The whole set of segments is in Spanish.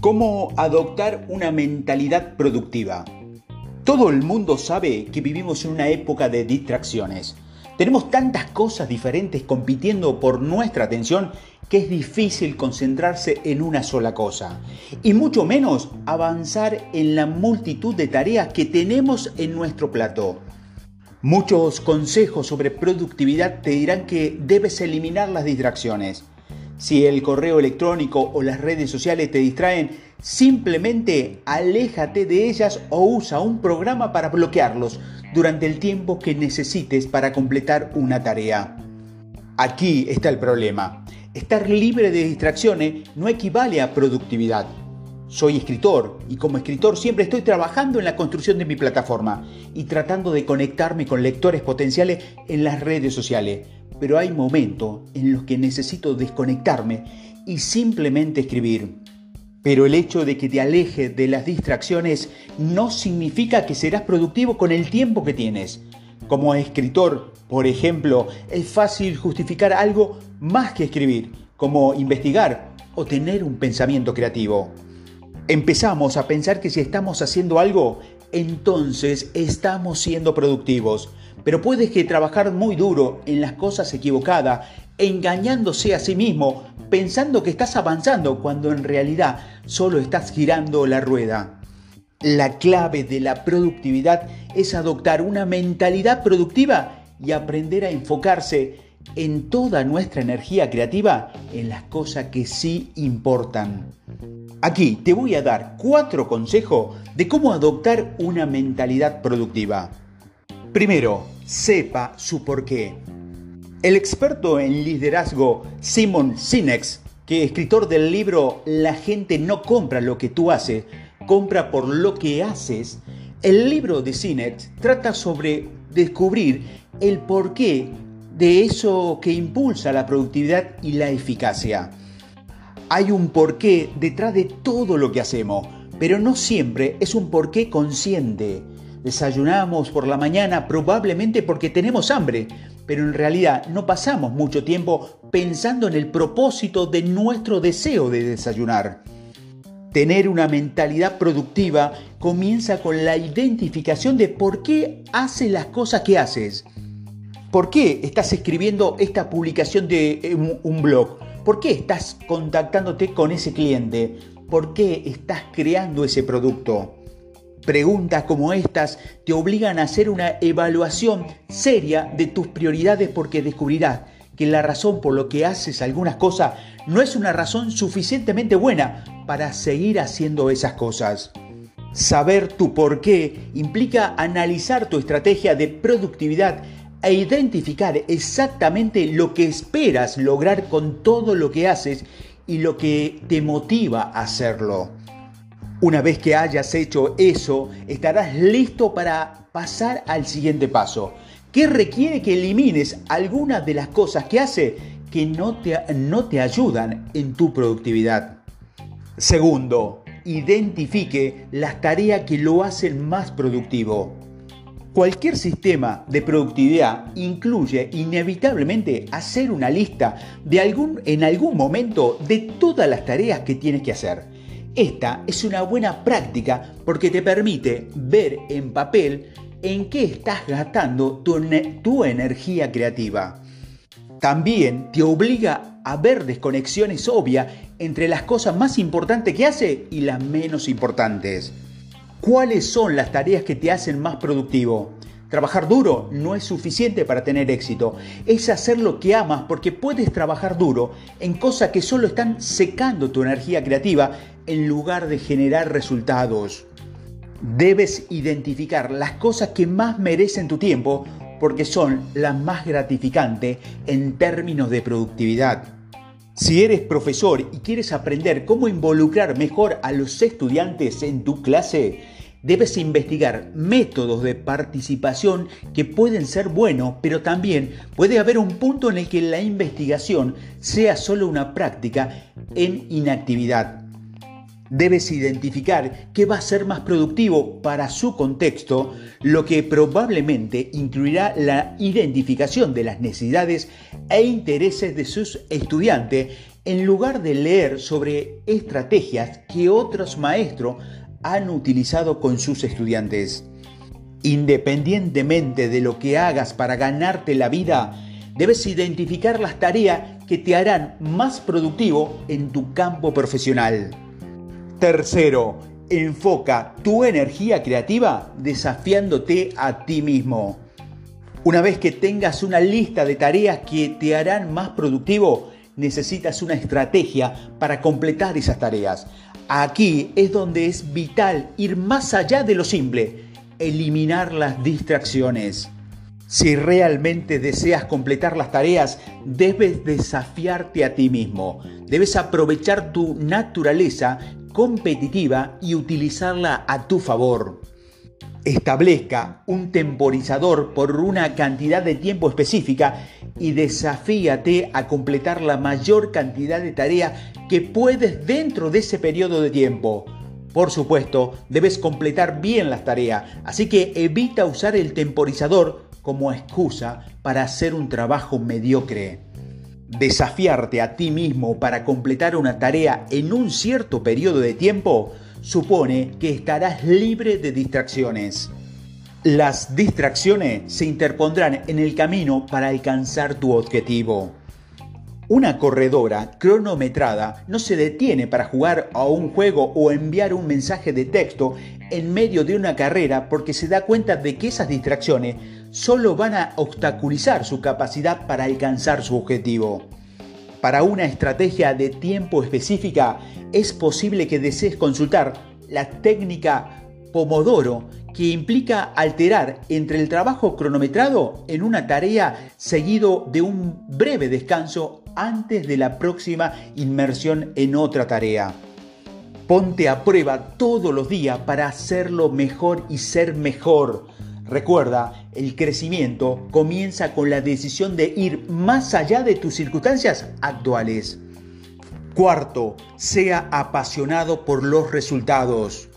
¿Cómo adoptar una mentalidad productiva? Todo el mundo sabe que vivimos en una época de distracciones. Tenemos tantas cosas diferentes compitiendo por nuestra atención que es difícil concentrarse en una sola cosa y mucho menos avanzar en la multitud de tareas que tenemos en nuestro plato. Muchos consejos sobre productividad te dirán que debes eliminar las distracciones si el correo electrónico o las redes sociales te distraen, simplemente aléjate de ellas o usa un programa para bloquearlos durante el tiempo que necesites para completar una tarea. Aquí está el problema. Estar libre de distracciones no equivale a productividad. Soy escritor y como escritor siempre estoy trabajando en la construcción de mi plataforma y tratando de conectarme con lectores potenciales en las redes sociales pero hay momentos en los que necesito desconectarme y simplemente escribir. Pero el hecho de que te alejes de las distracciones no significa que serás productivo con el tiempo que tienes. Como escritor, por ejemplo, es fácil justificar algo más que escribir, como investigar o tener un pensamiento creativo. Empezamos a pensar que si estamos haciendo algo, entonces estamos siendo productivos. Pero puedes que trabajar muy duro en las cosas equivocadas, engañándose a sí mismo, pensando que estás avanzando cuando en realidad solo estás girando la rueda. La clave de la productividad es adoptar una mentalidad productiva y aprender a enfocarse en toda nuestra energía creativa en las cosas que sí importan. Aquí te voy a dar cuatro consejos de cómo adoptar una mentalidad productiva. Primero, sepa su porqué. El experto en liderazgo Simon Sinek, que es escritor del libro La gente no compra lo que tú haces, compra por lo que haces, el libro de Sinek trata sobre descubrir el porqué de eso que impulsa la productividad y la eficacia. Hay un porqué detrás de todo lo que hacemos, pero no siempre es un porqué consciente. Desayunamos por la mañana probablemente porque tenemos hambre, pero en realidad no pasamos mucho tiempo pensando en el propósito de nuestro deseo de desayunar. Tener una mentalidad productiva comienza con la identificación de por qué haces las cosas que haces. ¿Por qué estás escribiendo esta publicación de eh, un blog? ¿Por qué estás contactándote con ese cliente? ¿Por qué estás creando ese producto? Preguntas como estas te obligan a hacer una evaluación seria de tus prioridades porque descubrirás que la razón por lo que haces algunas cosas no es una razón suficientemente buena para seguir haciendo esas cosas. Saber tu por qué implica analizar tu estrategia de productividad e identificar exactamente lo que esperas lograr con todo lo que haces y lo que te motiva a hacerlo. Una vez que hayas hecho eso, estarás listo para pasar al siguiente paso, que requiere que elimines algunas de las cosas que hace que no te, no te ayudan en tu productividad. Segundo, identifique las tareas que lo hacen más productivo. Cualquier sistema de productividad incluye inevitablemente hacer una lista de algún, en algún momento de todas las tareas que tienes que hacer esta es una buena práctica porque te permite ver en papel en qué estás gastando tu, energía creativa. También te obliga a ver desconexiones obvias entre las cosas más importantes que hace y las menos importantes. ¿Cuáles son las tareas que te hacen más productivo? Trabajar duro no es suficiente para tener éxito. Es hacer lo que amas porque puedes trabajar duro en cosas que solo están secando tu energía creativa en lugar de generar resultados. Debes identificar las cosas que más merecen tu tiempo porque son las más gratificantes en términos de productividad. Si eres profesor y quieres aprender cómo involucrar mejor a los estudiantes en tu clase, Debes investigar métodos de participación que pueden ser buenos, pero también puede haber un punto en el que la investigación sea solo una práctica en inactividad. Debes identificar qué va a ser más productivo para su contexto, lo que probablemente incluirá la identificación de las necesidades e intereses de sus estudiantes en lugar de leer sobre estrategias que otros maestros han utilizado con sus estudiantes. Independientemente de lo que hagas para ganarte la vida, debes identificar las tareas que te harán más productivo en tu campo profesional. Tercero, enfoca tu energía creativa desafiándote a ti mismo. Una vez que tengas una lista de tareas que te harán más productivo, necesitas una estrategia para completar esas tareas. Aquí es donde es vital ir más allá de lo simple, eliminar las distracciones. Si realmente deseas completar las tareas, debes desafiarte a ti mismo. Debes aprovechar tu naturaleza competitiva y utilizarla a tu favor. Establezca un temporizador por una cantidad de tiempo específica y desafíate a completar la mayor cantidad de tareas que puedes dentro de ese periodo de tiempo. Por supuesto, debes completar bien las tareas, así que evita usar el temporizador como excusa para hacer un trabajo mediocre. Desafiarte a ti mismo para completar una tarea en un cierto periodo de tiempo supone que estarás libre de distracciones. Las distracciones se interpondrán en el camino para alcanzar tu objetivo. Una corredora cronometrada no se detiene para jugar a un juego o enviar un mensaje de texto en medio de una carrera porque se da cuenta de que esas distracciones solo van a obstaculizar su capacidad para alcanzar su objetivo. Para una estrategia de tiempo específica es posible que desees consultar la técnica Pomodoro que implica alterar entre el trabajo cronometrado en una tarea seguido de un breve descanso antes de la próxima inmersión en otra tarea. Ponte a prueba todos los días para hacerlo mejor y ser mejor. Recuerda, el crecimiento comienza con la decisión de ir más allá de tus circunstancias actuales. Cuarto, sea apasionado por los resultados.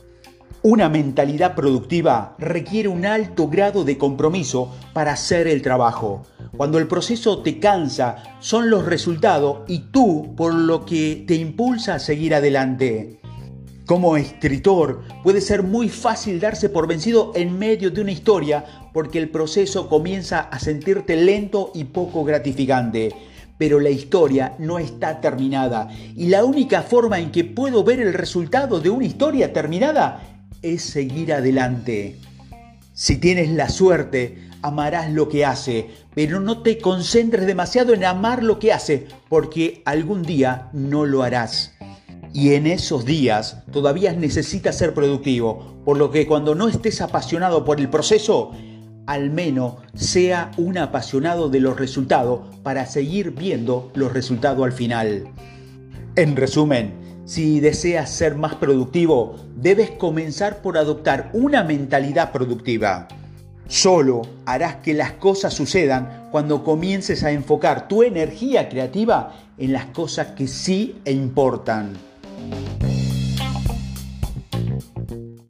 Una mentalidad productiva requiere un alto grado de compromiso para hacer el trabajo. Cuando el proceso te cansa, son los resultados y tú por lo que te impulsa a seguir adelante. Como escritor, puede ser muy fácil darse por vencido en medio de una historia porque el proceso comienza a sentirte lento y poco gratificante. Pero la historia no está terminada y la única forma en que puedo ver el resultado de una historia terminada es seguir adelante. Si tienes la suerte, amarás lo que hace, pero no te concentres demasiado en amar lo que hace, porque algún día no lo harás. Y en esos días todavía necesitas ser productivo, por lo que cuando no estés apasionado por el proceso, al menos sea un apasionado de los resultados para seguir viendo los resultados al final. En resumen, si deseas ser más productivo, debes comenzar por adoptar una mentalidad productiva. Solo harás que las cosas sucedan cuando comiences a enfocar tu energía creativa en las cosas que sí importan. Bye.